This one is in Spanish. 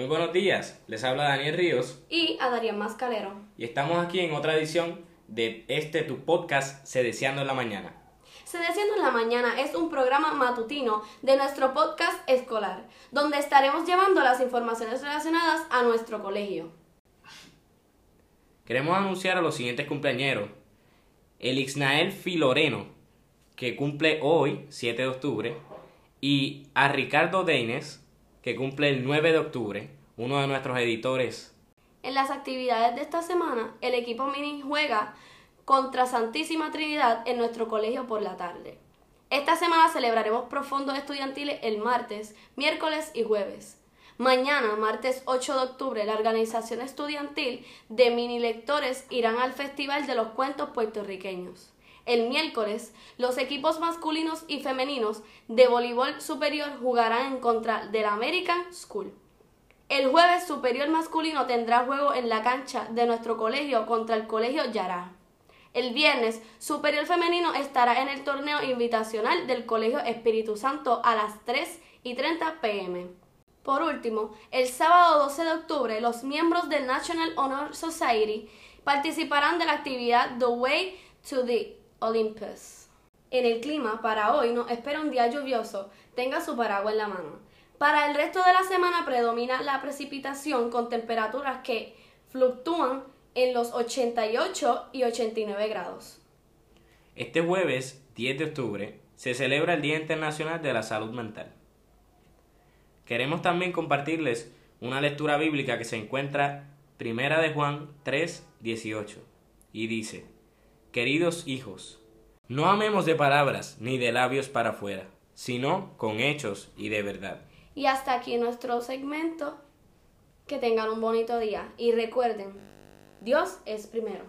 Muy buenos días, les habla Daniel Ríos y a Darían Mascalero. y estamos aquí en otra edición de este tu podcast Se Deseando en la Mañana. Sedeciendo en la Mañana es un programa matutino de nuestro podcast escolar, donde estaremos llevando las informaciones relacionadas a nuestro colegio. Queremos anunciar a los siguientes cumpleañeros. El Ixnael Filoreno, que cumple hoy, 7 de octubre, y a Ricardo Deines, que cumple el 9 de octubre, uno de nuestros editores. En las actividades de esta semana, el equipo mini juega contra Santísima Trinidad en nuestro colegio por la tarde. Esta semana celebraremos profundos estudiantiles el martes, miércoles y jueves. Mañana, martes 8 de octubre, la organización estudiantil de mini lectores irán al Festival de los Cuentos Puertorriqueños. El miércoles, los equipos masculinos y femeninos de voleibol superior jugarán en contra del American School. El jueves superior masculino tendrá juego en la cancha de nuestro colegio contra el colegio Yará. El viernes, superior femenino estará en el torneo invitacional del colegio Espíritu Santo a las 3 y 30 pm. Por último, el sábado 12 de octubre, los miembros del National Honor Society participarán de la actividad The Way to the Olympus. En el clima, para hoy nos espera un día lluvioso. Tenga su paraguas en la mano. Para el resto de la semana predomina la precipitación con temperaturas que fluctúan en los 88 y 89 grados. Este jueves, 10 de octubre, se celebra el Día Internacional de la Salud Mental. Queremos también compartirles una lectura bíblica que se encuentra Primera de Juan 3, 18 y dice, Queridos hijos, no amemos de palabras ni de labios para afuera, sino con hechos y de verdad. Y hasta aquí nuestro segmento. Que tengan un bonito día y recuerden, Dios es primero.